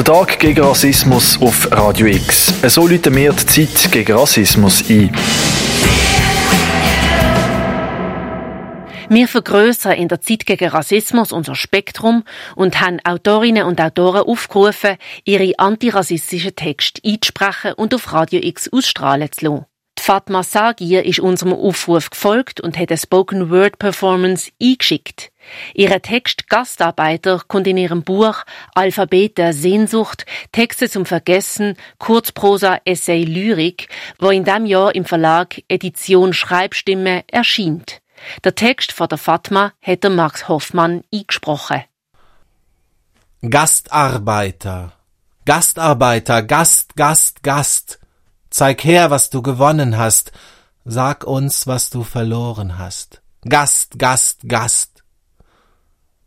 Der Tag gegen Rassismus auf Radio X. So läuten wir die Zeit gegen Rassismus ein. Wir vergrößern in der Zeit gegen Rassismus unser Spektrum und haben Autorinnen und Autoren aufgerufen, ihre antirassistischen Texte einzusprechen und auf Radio X ausstrahlen zu lassen. Fatma Sagir ist unserem Aufruf gefolgt und hat eine Spoken Word Performance eingeschickt. Ihr Text Gastarbeiter kommt in ihrem Buch Alphabet der Sehnsucht, Texte zum Vergessen, Kurzprosa, Essay, Lyrik, wo in diesem Jahr im Verlag Edition Schreibstimme erscheint. Der Text von der Fatma hat der Max Hoffmann eingesprochen. Gastarbeiter, Gastarbeiter, Gast, Gast, Gast. Zeig her, was du gewonnen hast. Sag uns, was du verloren hast. Gast, Gast, Gast.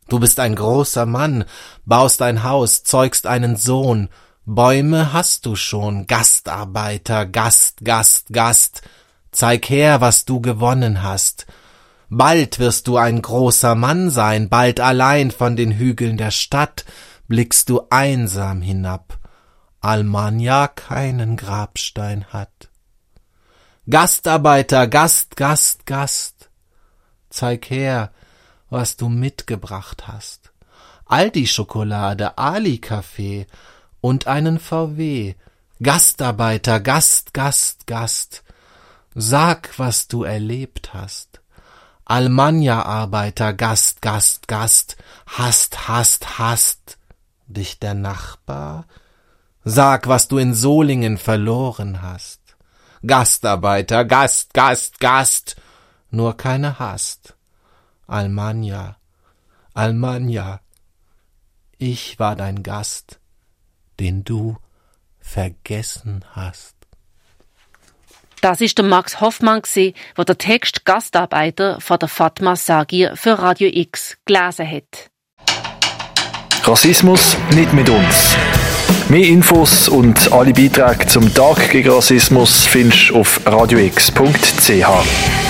Du bist ein großer Mann, baust ein Haus, zeugst einen Sohn. Bäume hast du schon, Gastarbeiter, Gast, Gast, Gast. Zeig her, was du gewonnen hast. Bald wirst du ein großer Mann sein, bald allein von den Hügeln der Stadt blickst du einsam hinab Almanja keinen Grabstein hat. Gastarbeiter, Gast, Gast, Gast, zeig her, was du mitgebracht hast. Aldi-Schokolade, Ali-Kaffee und einen VW. Gastarbeiter, Gast, Gast, Gast, sag, was du erlebt hast. Almanja-Arbeiter, Gast, Gast, Gast, hast, hast, hast dich der Nachbar Sag, was du in Solingen verloren hast. Gastarbeiter, Gast, Gast, Gast, nur keine Hast. Almanja, Almanja, ich war dein Gast, den du vergessen hast. Das ist der Max Hoffmann wo der Text Gastarbeiter von der Fatma Sagir für Radio X gelesen hat. Rassismus nicht mit uns. Mehr Infos und alle Beiträge zum Tag gegen Rassismus findest du auf radiox.ch.